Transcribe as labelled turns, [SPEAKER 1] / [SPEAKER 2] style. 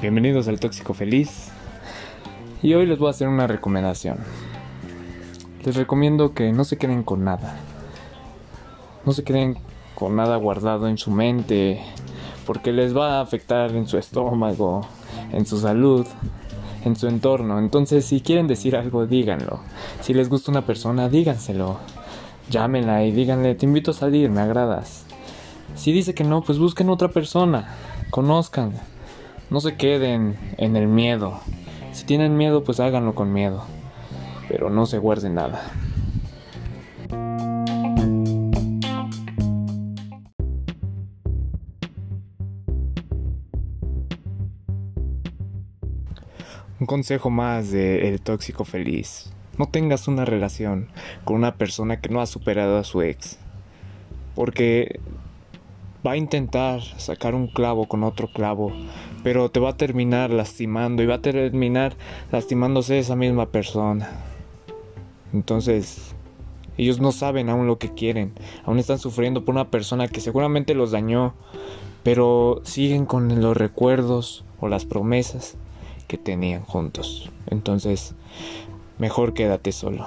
[SPEAKER 1] Bienvenidos al Tóxico Feliz. Y hoy les voy a hacer una recomendación. Les recomiendo que no se queden con nada. No se queden con nada guardado en su mente. Porque les va a afectar en su estómago, en su salud, en su entorno. Entonces, si quieren decir algo, díganlo. Si les gusta una persona, díganselo. Llámenla y díganle, te invito a salir, me agradas. Si dice que no, pues busquen otra persona. Conozcan. No se queden en el miedo. Si tienen miedo, pues háganlo con miedo. Pero no se guarden nada. Un consejo más de El Tóxico Feliz. No tengas una relación con una persona que no ha superado a su ex. Porque va a intentar sacar un clavo con otro clavo, pero te va a terminar lastimando y va a terminar lastimándose esa misma persona. Entonces, ellos no saben aún lo que quieren, aún están sufriendo por una persona que seguramente los dañó, pero siguen con los recuerdos o las promesas que tenían juntos. Entonces, mejor quédate solo.